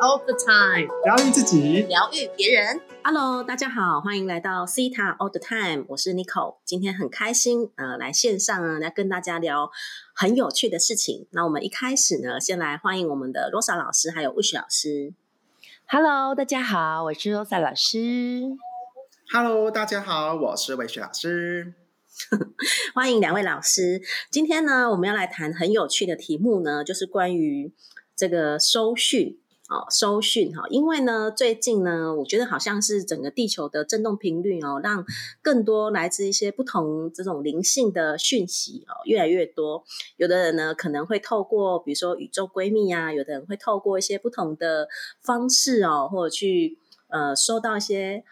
all the time，疗愈自己，疗愈别人。Hello，大家好，欢迎来到 Cita All the Time，我是 Nico。今天很开心，呃，来线上呢，来跟大家聊很有趣的事情。那我们一开始呢，先来欢迎我们的 Rosa 老师还有 Wish 老师。Hello，大家好，我是 Rosa 老师。Hello，大家好，我是魏雪老师。欢迎两位老师。今天呢，我们要来谈很有趣的题目呢，就是关于这个收讯哦，收讯哈。因为呢，最近呢，我觉得好像是整个地球的震动频率哦，让更多来自一些不同这种灵性的讯息哦，越来越多。有的人呢，可能会透过比如说宇宙闺蜜啊，有的人会透过一些不同的方式哦，或者去呃收到一些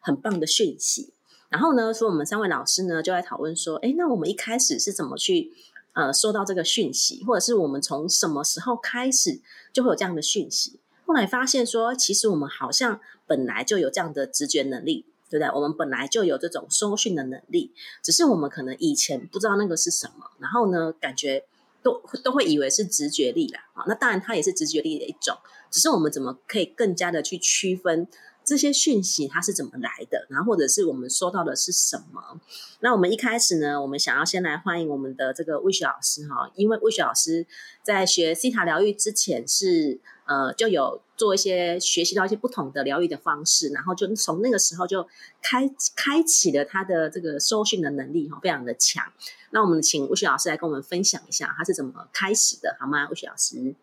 很棒的讯息。然后呢，说我们三位老师呢就在讨论说，哎，那我们一开始是怎么去呃收到这个讯息，或者是我们从什么时候开始就会有这样的讯息？后来发现说，其实我们好像本来就有这样的直觉能力，对不对？我们本来就有这种收讯的能力，只是我们可能以前不知道那个是什么，然后呢，感觉都都会以为是直觉力啦。啊，那当然它也是直觉力的一种，只是我们怎么可以更加的去区分？这些讯息它是怎么来的？然后或者是我们收到的是什么？那我们一开始呢，我们想要先来欢迎我们的这个魏雪老师哈，因为魏雪老师在学西塔疗愈之前是呃就有做一些学习到一些不同的疗愈的方式，然后就从那个时候就开开启了他的这个收讯的能力哈，非常的强。那我们请魏雪老师来跟我们分享一下他是怎么开始的，好吗？魏雪老师。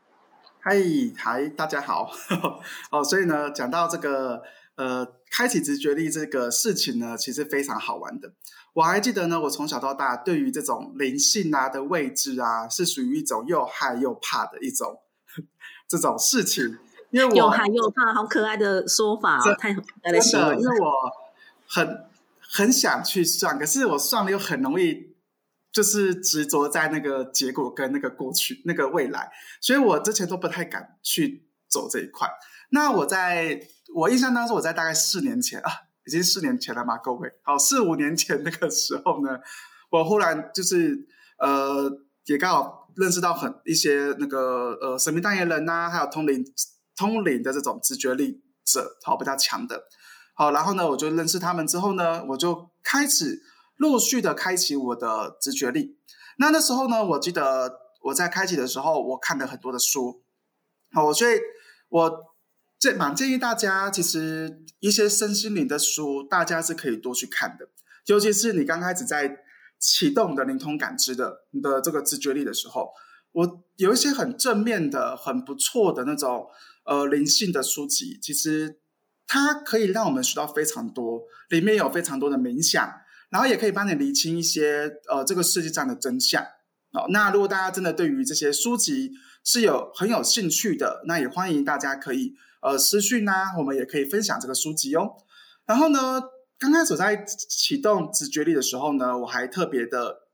嗨嗨，大家好哦。所以呢，讲到这个呃，开启直觉力这个事情呢，其实非常好玩的。我还记得呢，我从小到大对于这种灵性啊的位置啊，是属于一种又害又怕的一种这种事情。因为我又害又怕，好可爱的说法哦，太可爱的。因为我很很想去算，可是我算了又很容易。就是执着在那个结果跟那个过去、那个未来，所以我之前都不太敢去走这一块。那我在我印象当中，我在大概四年前啊，已经四年前了嘛，各位，好，四五年前那个时候呢，我忽然就是呃，也刚好认识到很一些那个呃神秘代言人呐、啊，还有通灵通灵的这种直觉力者，好比较强的，好，然后呢，我就认识他们之后呢，我就开始。陆续的开启我的直觉力。那那时候呢，我记得我在开启的时候，我看了很多的书。好，所以我这蛮建议大家，其实一些身心灵的书，大家是可以多去看的。尤其是你刚开始在启动的灵通感知的你的这个直觉力的时候，我有一些很正面的、很不错的那种呃灵性的书籍，其实它可以让我们学到非常多，里面有非常多的冥想。然后也可以帮你理清一些呃这个世界上的真相哦。那如果大家真的对于这些书籍是有很有兴趣的，那也欢迎大家可以呃私讯啊，我们也可以分享这个书籍哦。然后呢，刚开始在启动直觉力的时候呢，我还特别的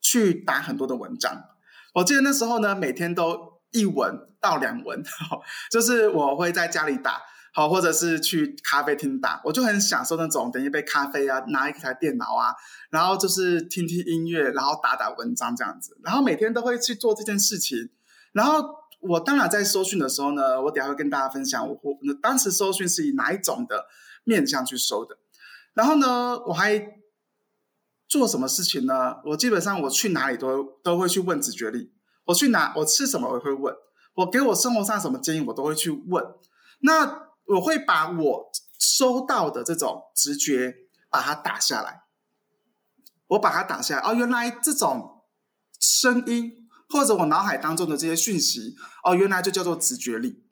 去打很多的文章。我记得那时候呢，每天都一文到两文，就是我会在家里打。好，或者是去咖啡厅打，我就很享受那种等一杯咖啡啊，拿一台电脑啊，然后就是听听音乐，然后打打文章这样子，然后每天都会去做这件事情。然后我当然在搜讯的时候呢，我等下会跟大家分享我我当时搜讯是以哪一种的面向去搜的。然后呢，我还做什么事情呢？我基本上我去哪里都都会去问直觉力，我去哪我吃什么我会问，我给我生活上什么建议我都会去问。那我会把我收到的这种直觉把它打下来，我把它打下来。哦，原来这种声音或者我脑海当中的这些讯息，哦，原来就叫做直觉力。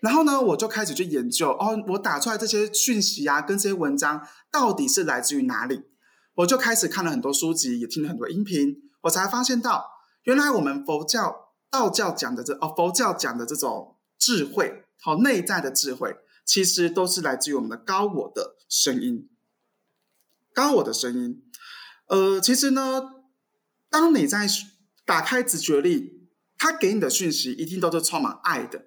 然后呢，我就开始去研究，哦，我打出来这些讯息啊，跟这些文章到底是来自于哪里？我就开始看了很多书籍，也听了很多音频，我才发现到，原来我们佛教、道教讲的这哦，佛教讲的这种智慧。好，内在的智慧其实都是来自于我们的高我的声音。高我的声音，呃，其实呢，当你在打开直觉力，它给你的讯息一定都是充满爱的，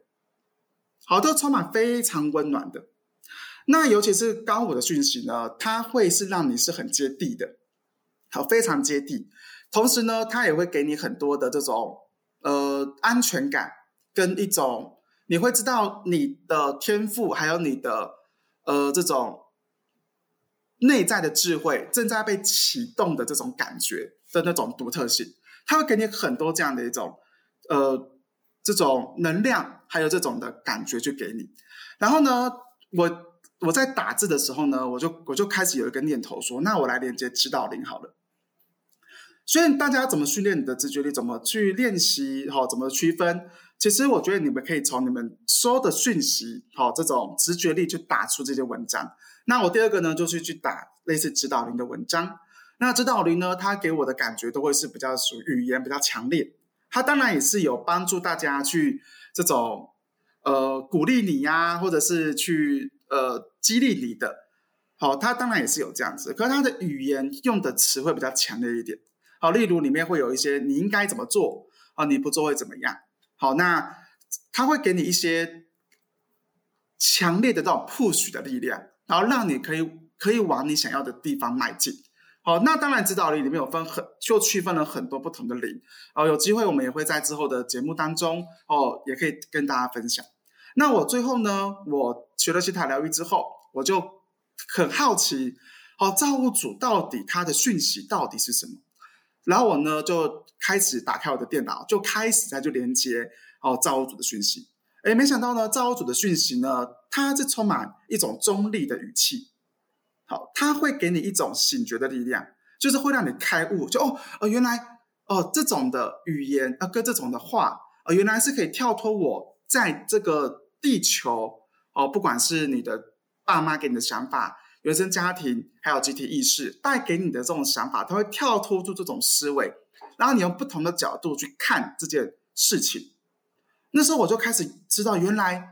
好，都充满非常温暖的。那尤其是高我的讯息呢，它会是让你是很接地的，好，非常接地。同时呢，它也会给你很多的这种呃安全感跟一种。你会知道你的天赋，还有你的呃这种内在的智慧正在被启动的这种感觉的那种独特性，它会给你很多这样的一种呃这种能量，还有这种的感觉去给你。然后呢，我我在打字的时候呢，我就我就开始有一个念头说，那我来连接指导灵好了。所以大家怎么训练你的直觉力，怎么去练习，哈，怎么区分？其实我觉得你们可以从你们收的讯息，好，这种直觉力去打出这些文章。那我第二个呢，就是去打类似指导灵的文章。那指导灵呢，它给我的感觉都会是比较属于语言比较强烈。它当然也是有帮助大家去这种呃鼓励你呀，或者是去呃激励你的。好，它当然也是有这样子，可是它的语言用的词汇比较强烈一点。好，例如里面会有一些你应该怎么做啊，你不做会怎么样？好，那他会给你一些强烈的这种 push 的力量，然后让你可以可以往你想要的地方迈进。好，那当然指导力里面有分很就区分了很多不同的灵，哦，有机会我们也会在之后的节目当中哦，也可以跟大家分享。那我最后呢，我学了西塔疗愈之后，我就很好奇，哦，造物主到底他的讯息到底是什么？然后我呢就开始打开我的电脑，就开始在就连接哦造物主的讯息。哎，没想到呢，造物主的讯息呢，它是充满一种中立的语气。好，它会给你一种醒觉的力量，就是会让你开悟，就哦哦原来哦这种的语言啊跟这种的话，呃原来是可以跳脱我在这个地球哦，不管是你的爸妈给你的想法。原生家庭还有集体意识带给你的这种想法，它会跳脱出这种思维，然后你用不同的角度去看这件事情。那时候我就开始知道，原来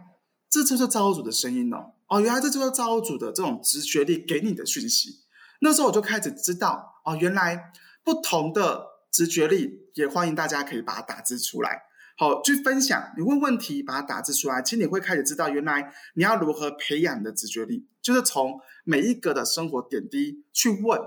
这就是造物主的声音哦，哦，原来这就是造物主的这种直觉力给你的讯息。那时候我就开始知道，哦，原来不同的直觉力，也欢迎大家可以把它打字出来。好，去分享。你问问题，把它打字出来，其实你会开始知道，原来你要如何培养你的直觉力，就是从每一个的生活点滴去问。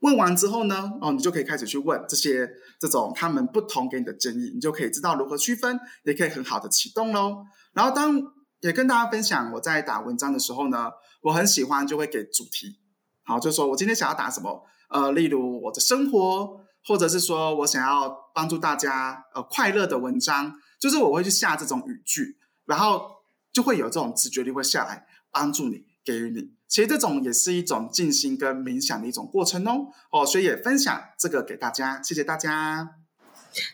问完之后呢，哦，你就可以开始去问这些这种他们不同给你的建议，你就可以知道如何区分，也可以很好的启动喽。然后当也跟大家分享，我在打文章的时候呢，我很喜欢就会给主题，好，就说我今天想要打什么，呃，例如我的生活。或者是说我想要帮助大家呃快乐的文章，就是我会去下这种语句，然后就会有这种直觉力会下来帮助你，给予你。其实这种也是一种静心跟冥想的一种过程哦。哦，所以也分享这个给大家，谢谢大家，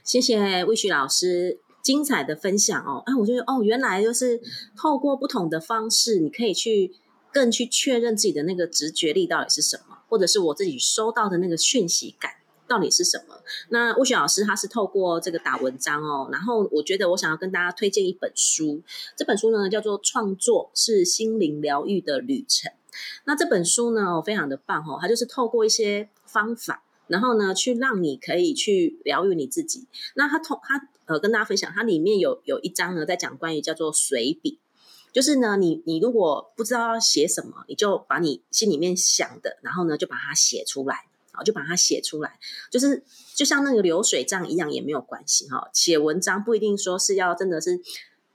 谢谢魏旭老师精彩的分享哦。哎，我觉得哦，原来就是透过不同的方式，你可以去更去确认自己的那个直觉力到底是什么，或者是我自己收到的那个讯息感。到底是什么？那魏雪老师他是透过这个打文章哦，然后我觉得我想要跟大家推荐一本书，这本书呢叫做《创作是心灵疗愈的旅程》。那这本书呢非常的棒哦，它就是透过一些方法，然后呢去让你可以去疗愈你自己。那它通它呃跟大家分享，它里面有有一章呢在讲关于叫做随笔，就是呢你你如果不知道要写什么，你就把你心里面想的，然后呢就把它写出来。就把它写出来，就是就像那个流水账一样，也没有关系哈。写文章不一定说是要真的是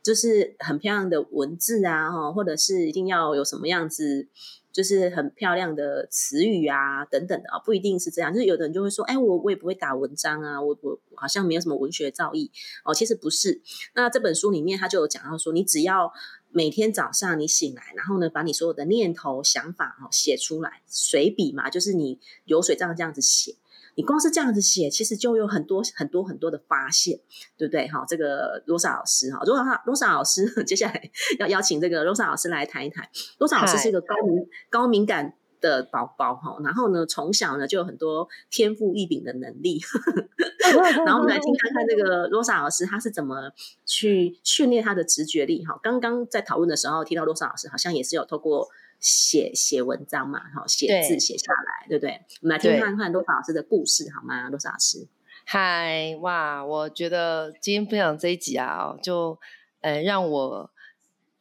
就是很漂亮的文字啊，哈，或者是一定要有什么样子，就是很漂亮的词语啊等等的啊，不一定是这样。就是有的人就会说，哎，我我也不会打文章啊，我我好像没有什么文学造诣哦。其实不是。那这本书里面他就有讲到说，你只要。每天早上你醒来，然后呢，把你所有的念头、想法哦写出来，随笔嘛，就是你流水账这样子写。你光是这样子写，其实就有很多很多很多的发现，对不对？哈，这个罗莎老师哈，罗莎罗莎老师，接下来要邀请这个罗莎老师来谈一谈。罗莎老师是一个高敏高敏感。的宝宝哈，然后呢，从小呢就有很多天赋异禀的能力，然后我们来听看看这个罗莎老师他是怎么去训练他的直觉力哈。刚刚在讨论的时候提到罗莎老师好像也是有透过写写文章嘛，哈，写字写下来，对不对？我们来听看看罗莎老师的故事好吗？罗莎老师，嗨，哇，我觉得今天分享这一集啊，就呃让我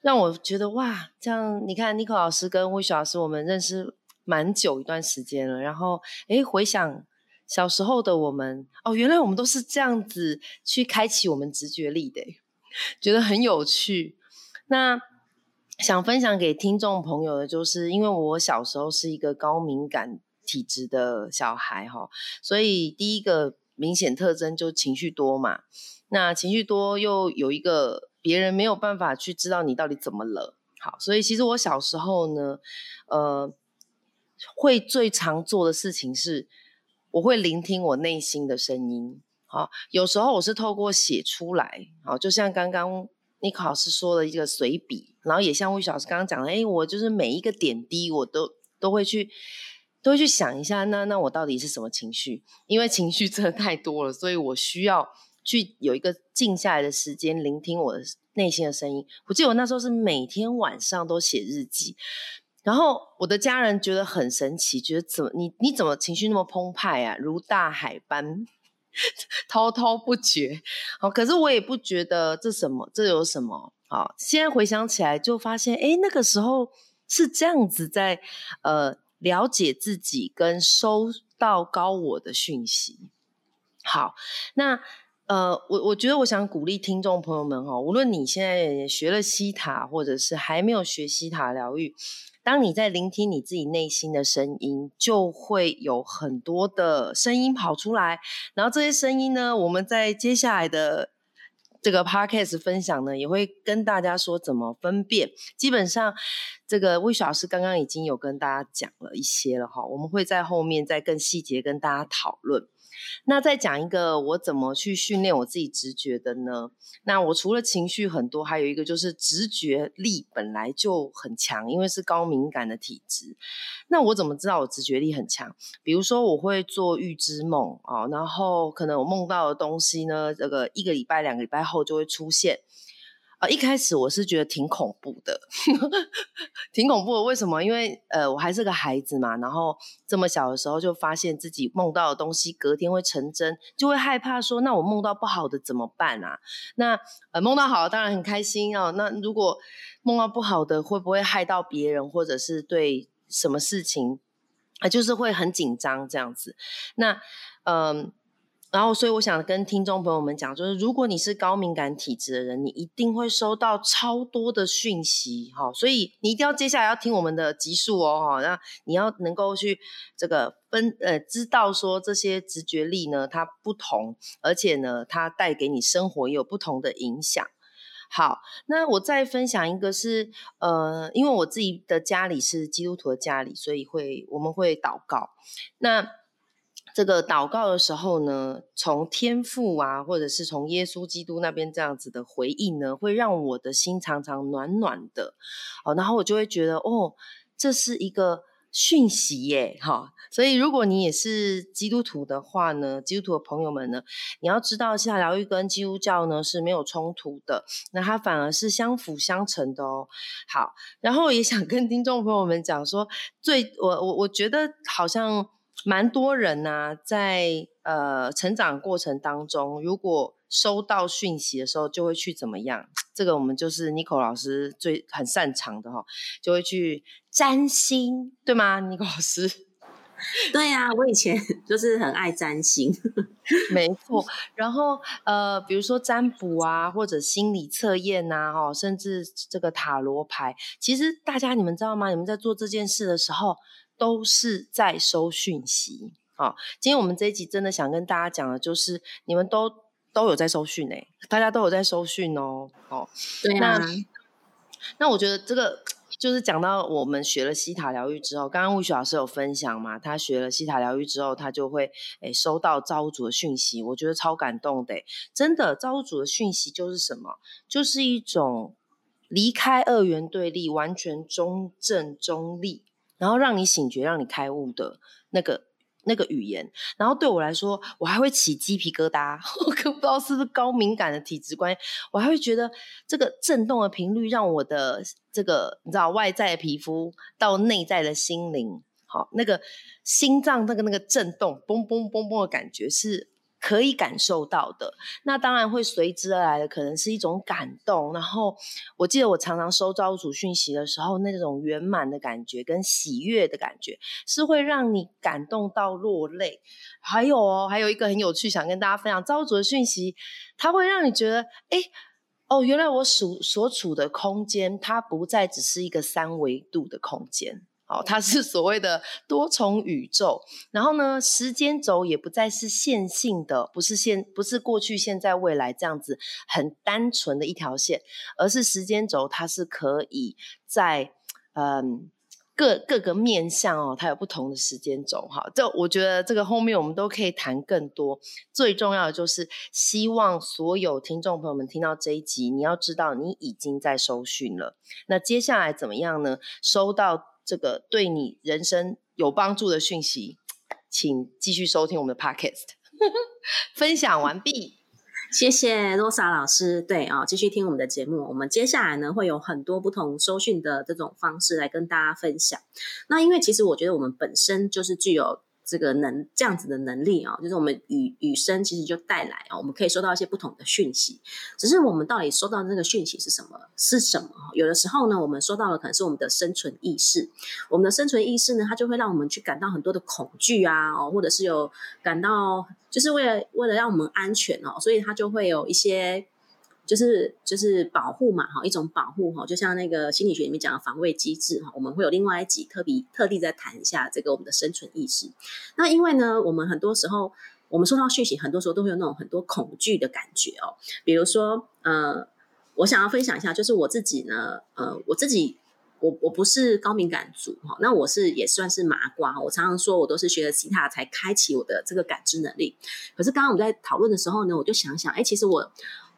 让我觉得哇，这样你看，尼克老师跟魏雪老师，我们认识。蛮久一段时间了，然后诶，回想小时候的我们，哦，原来我们都是这样子去开启我们直觉力的。觉得很有趣。那想分享给听众朋友的，就是因为我小时候是一个高敏感体质的小孩哈，所以第一个明显特征就情绪多嘛。那情绪多又有一个别人没有办法去知道你到底怎么了。好，所以其实我小时候呢，呃，会最常做的事情是，我会聆听我内心的声音。好，有时候我是透过写出来，好，就像刚刚尼克老师说的一个随笔，然后也像魏老师刚刚讲的，哎，我就是每一个点滴，我都都会去，都会去想一下，那那我到底是什么情绪？因为情绪真的太多了，所以我需要去有一个静下来的时间，聆听我的。内心的声音，我记得我那时候是每天晚上都写日记，然后我的家人觉得很神奇，觉得怎么你你怎么情绪那么澎湃啊，如大海般 滔滔不绝。好，可是我也不觉得这什么，这有什么？好，现在回想起来就发现，哎，那个时候是这样子在呃了解自己跟收到高我的讯息。好，那。呃，我我觉得我想鼓励听众朋友们哈，无论你现在学了西塔，或者是还没有学西塔疗愈，当你在聆听你自己内心的声音，就会有很多的声音跑出来。然后这些声音呢，我们在接下来的这个 podcast 分享呢，也会跟大家说怎么分辨。基本上，这个魏雪老师刚刚已经有跟大家讲了一些了哈，我们会在后面再更细节跟大家讨论。那再讲一个我怎么去训练我自己直觉的呢？那我除了情绪很多，还有一个就是直觉力本来就很强，因为是高敏感的体质。那我怎么知道我直觉力很强？比如说我会做预知梦啊，然后可能我梦到的东西呢，这个一个礼拜、两个礼拜后就会出现。啊，一开始我是觉得挺恐怖的，挺恐怖的。为什么？因为呃，我还是个孩子嘛，然后这么小的时候就发现自己梦到的东西隔天会成真，就会害怕说，那我梦到不好的怎么办啊？那呃，梦到好当然很开心哦。那如果梦到不好的，会不会害到别人，或者是对什么事情啊，就是会很紧张这样子。那嗯。然后，所以我想跟听众朋友们讲，就是如果你是高敏感体质的人，你一定会收到超多的讯息，哈，所以你一定要接下来要听我们的集数哦，哈，那你要能够去这个分呃，知道说这些直觉力呢，它不同，而且呢，它带给你生活也有不同的影响。好，那我再分享一个是，呃，因为我自己的家里是基督徒的家里，所以会我们会祷告，那。这个祷告的时候呢，从天父啊，或者是从耶稣基督那边这样子的回应呢，会让我的心常常暖暖的，哦，然后我就会觉得，哦，这是一个讯息耶，哈，所以如果你也是基督徒的话呢，基督徒的朋友们呢，你要知道，下疗愈跟基督教呢是没有冲突的，那它反而是相辅相成的哦。好，然后也想跟听众朋友们讲说，最我我我觉得好像。蛮多人呐，在呃成长过程当中，如果收到讯息的时候，就会去怎么样？这个我们就是 n i c o 老师最很擅长的哈，就会去占星，对吗 n i c o 老师？对呀，我以前 就是很爱占星，没错。然后呃，比如说占卜啊，或者心理测验呐，哈，甚至这个塔罗牌，其实大家你们知道吗？你们在做这件事的时候。都是在收讯息，好，今天我们这一集真的想跟大家讲的，就是你们都都有在收讯诶，大家都有在收讯哦，哦，对啊，那我觉得这个就是讲到我们学了西塔疗愈之后，刚刚魏雪老师有分享嘛，他学了西塔疗愈之后，他就会诶收到造物主的讯息，我觉得超感动的，真的，造物主的讯息就是什么？就是一种离开二元对立，完全中正中立。然后让你醒觉、让你开悟的那个那个语言，然后对我来说，我还会起鸡皮疙瘩。我可不知道是不是高敏感的体质关，我还会觉得这个震动的频率让我的这个你知道外在的皮肤到内在的心灵，好那个心脏那个那个震动，嘣嘣嘣嘣的感觉是。可以感受到的，那当然会随之而来的，可能是一种感动。然后我记得我常常收招主讯息的时候，那种圆满的感觉跟喜悦的感觉，是会让你感动到落泪。还有哦，还有一个很有趣，想跟大家分享招主的讯息，它会让你觉得，哎，哦，原来我所所处的空间，它不再只是一个三维度的空间。哦，它是所谓的多重宇宙，然后呢，时间轴也不再是线性的，不是现，不是过去、现在、未来这样子很单纯的一条线，而是时间轴，它是可以在嗯各各个面向哦，它有不同的时间轴哈。这我觉得这个后面我们都可以谈更多。最重要的就是希望所有听众朋友们听到这一集，你要知道你已经在收讯了。那接下来怎么样呢？收到。这个对你人生有帮助的讯息，请继续收听我们的 podcast。分享完毕，谢谢罗莎老师。对啊，继续听我们的节目。我们接下来呢，会有很多不同收讯的这种方式来跟大家分享。那因为其实我觉得我们本身就是具有。这个能这样子的能力啊，就是我们语语声其实就带来啊，我们可以收到一些不同的讯息。只是我们到底收到的那个讯息是什么？是什么？有的时候呢，我们收到的可能是我们的生存意识。我们的生存意识呢，它就会让我们去感到很多的恐惧啊，哦，或者是有感到，就是为了为了让我们安全哦，所以它就会有一些。就是就是保护嘛，哈，一种保护哈，就像那个心理学里面讲的防卫机制哈，我们会有另外一集特别特地在谈一下这个我们的生存意识。那因为呢，我们很多时候我们收到讯息，很多时候都会有那种很多恐惧的感觉哦。比如说，呃，我想要分享一下，就是我自己呢，呃，我自己我我不是高敏感族哈，那我是也算是麻瓜。我常常说我都是学了其他才开启我的这个感知能力。可是刚刚我们在讨论的时候呢，我就想想，哎，其实我。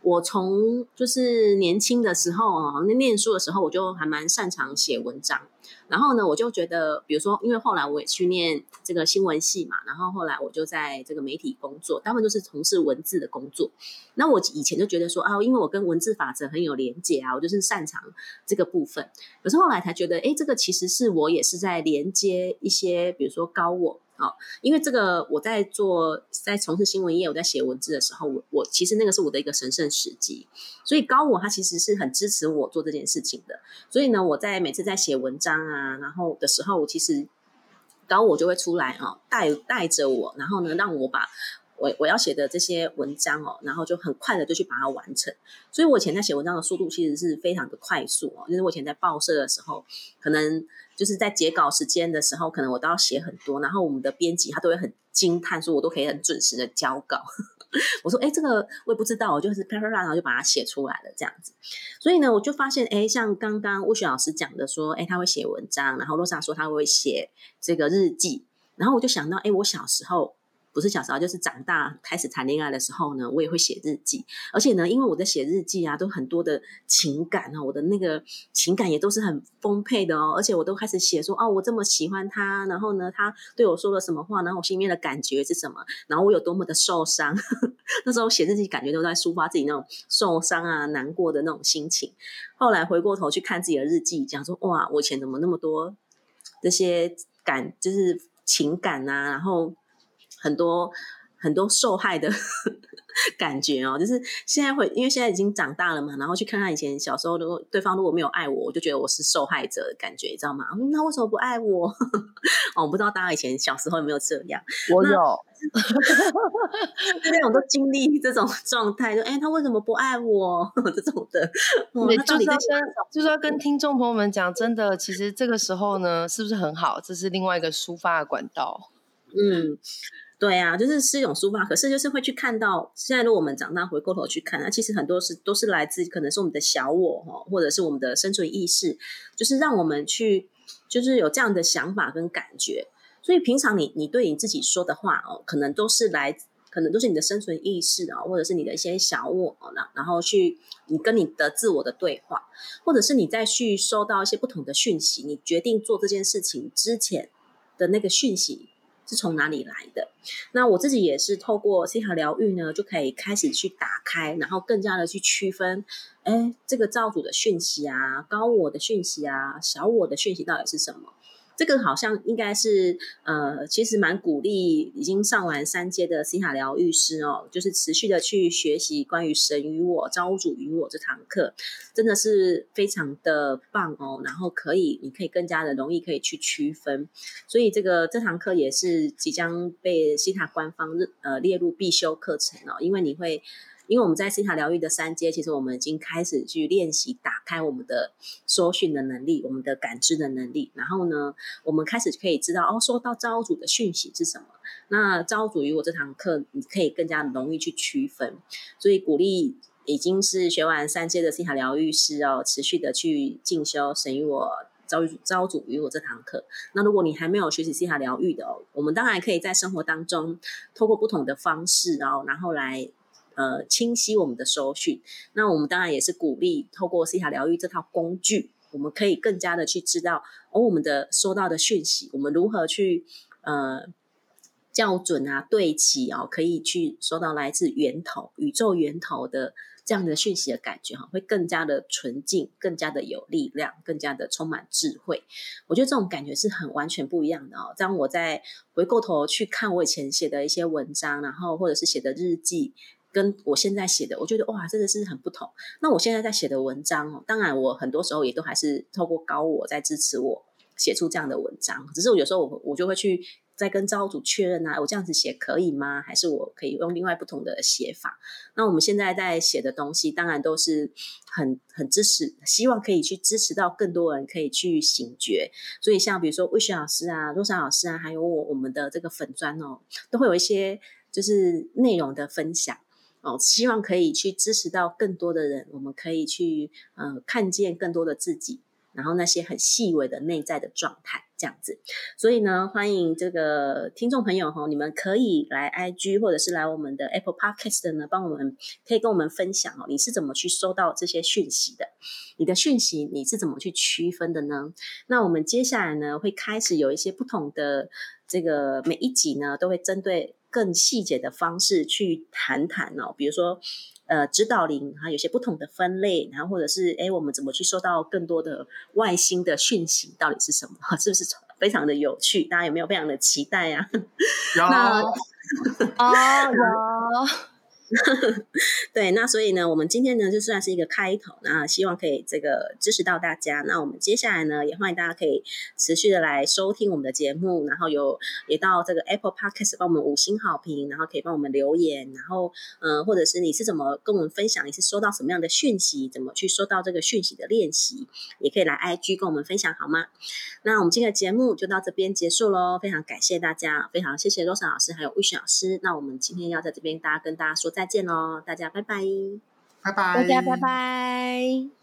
我从就是年轻的时候啊，那念书的时候，我就还蛮擅长写文章。然后呢，我就觉得，比如说，因为后来我也去念这个新闻系嘛，然后后来我就在这个媒体工作，大部分都是从事文字的工作。那我以前就觉得说啊，因为我跟文字法则很有连结啊，我就是擅长这个部分。可是后来才觉得，哎，这个其实是我也是在连接一些，比如说高我。好，因为这个我在做，在从事新闻业，我在写文字的时候，我我其实那个是我的一个神圣时机，所以高我他其实是很支持我做这件事情的。所以呢，我在每次在写文章啊，然后的时候，我其实高我就会出来啊，带带着我，然后呢，让我把我我要写的这些文章哦，然后就很快的就去把它完成。所以我以前在写文章的速度其实是非常的快速哦，就是我以前在报社的时候，可能。就是在截稿时间的时候，可能我都要写很多，然后我们的编辑他都会很惊叹，说我都可以很准时的交稿。我说，哎，这个我也不知道，我就是啪啪啪，然后就把它写出来了这样子。所以呢，我就发现，哎，像刚刚吴雪老师讲的说，哎，他会写文章，然后洛莎说他会写这个日记，然后我就想到，哎，我小时候。不是小时候，就是长大开始谈恋爱的时候呢，我也会写日记。而且呢，因为我在写日记啊，都很多的情感啊，我的那个情感也都是很丰沛的哦。而且我都开始写说，哦，我这么喜欢他，然后呢，他对我说了什么话，然后我心里面的感觉是什么，然后我有多么的受伤。那时候写日记，感觉都在抒发自己那种受伤啊、难过的那种心情。后来回过头去看自己的日记，讲说，哇，我以前怎么那么多这些感，就是情感啊，然后。很多很多受害的 感觉哦，就是现在会，因为现在已经长大了嘛，然后去看看以前小时候，如果对方如果没有爱我，我就觉得我是受害者的感觉，你知道吗？那为什么不爱我？哦，我不知道大家以前小时候有没有这样？我有，那种都经历这种状态，就哎，他为什么不爱我？这种的，对，就是要跟就是要跟听众朋友们讲，真的，其实这个时候呢，是不是很好？这是另外一个抒发的管道。嗯。对啊，就是是一种抒发，可是就是会去看到，现在如果我们长大回过头去看，那其实很多是都是来自可能是我们的小我哈，或者是我们的生存意识，就是让我们去就是有这样的想法跟感觉。所以平常你你对你自己说的话哦，可能都是来，可能都是你的生存意识啊，或者是你的一些小我然然后去你跟你的自我的对话，或者是你再去收到一些不同的讯息，你决定做这件事情之前的那个讯息。是从哪里来的？那我自己也是透过心和疗愈呢，就可以开始去打开，然后更加的去区分，哎，这个造主的讯息啊，高我的讯息啊，小我的讯息到底是什么？这个好像应该是呃，其实蛮鼓励已经上完三阶的西塔疗愈师哦，就是持续的去学习关于神与我、造物主与我这堂课，真的是非常的棒哦。然后可以，你可以更加的容易可以去区分，所以这个这堂课也是即将被西塔官方呃列入必修课程哦，因为你会因为我们在心塔疗愈的三阶，其实我们已经开始去练习打开我们的收讯的能力，我们的感知的能力。然后呢，我们开始可以知道哦，收到造物主的讯息是什么。那造物主与我这堂课，你可以更加容易去区分。所以鼓励已经是学完三阶的心塔疗愈师哦，持续的去进修神与我。招招主与我这堂课，那如果你还没有学习西塔疗愈的哦，我们当然可以在生活当中透过不同的方式哦，然后来呃清晰我们的收讯。那我们当然也是鼓励透过西塔疗愈这套工具，我们可以更加的去知道哦我们的收到的讯息，我们如何去呃校准啊对齐哦，可以去收到来自源头宇宙源头的。这样的讯息的感觉哈，会更加的纯净，更加的有力量，更加的充满智慧。我觉得这种感觉是很完全不一样的哦。当我在回过头去看我以前写的一些文章，然后或者是写的日记，跟我现在写的，我觉得哇，真的是很不同。那我现在在写的文章哦，当然我很多时候也都还是透过高我在支持我写出这样的文章，只是我有时候我我就会去。再跟招组确认啊，我这样子写可以吗？还是我可以用另外不同的写法？那我们现在在写的东西，当然都是很很支持，希望可以去支持到更多人可以去醒觉。所以像比如说魏雪老师啊、洛莎老师啊，还有我我们的这个粉砖哦，都会有一些就是内容的分享哦，希望可以去支持到更多的人，我们可以去呃看见更多的自己。然后那些很细微的内在的状态，这样子，所以呢，欢迎这个听众朋友哈，你们可以来 IG 或者是来我们的 Apple Podcast 呢，帮我们可以跟我们分享哦，你是怎么去收到这些讯息的？你的讯息你是怎么去区分的呢？那我们接下来呢，会开始有一些不同的这个每一集呢，都会针对更细节的方式去谈谈哦，比如说。呃，指导灵还，有些不同的分类，然后或者是哎，我们怎么去收到更多的外星的讯息？到底是什么？是不是非常的有趣？大家有没有非常的期待呀？有啊，有。对，那所以呢，我们今天呢就算是一个开头，那希望可以这个支持到大家。那我们接下来呢，也欢迎大家可以持续的来收听我们的节目，然后有也到这个 Apple Podcast 帮我们五星好评，然后可以帮我们留言，然后嗯，或者是你是怎么跟我们分享，你是收到什么样的讯息，怎么去收到这个讯息的练习，也可以来 IG 跟我们分享好吗？那我们今天的节目就到这边结束喽，非常感谢大家，非常谢谢 Rosa 老师还有魏雪老师。那我们今天要在这边大家跟大家说。再见喽，大家拜拜，拜拜，大家拜拜。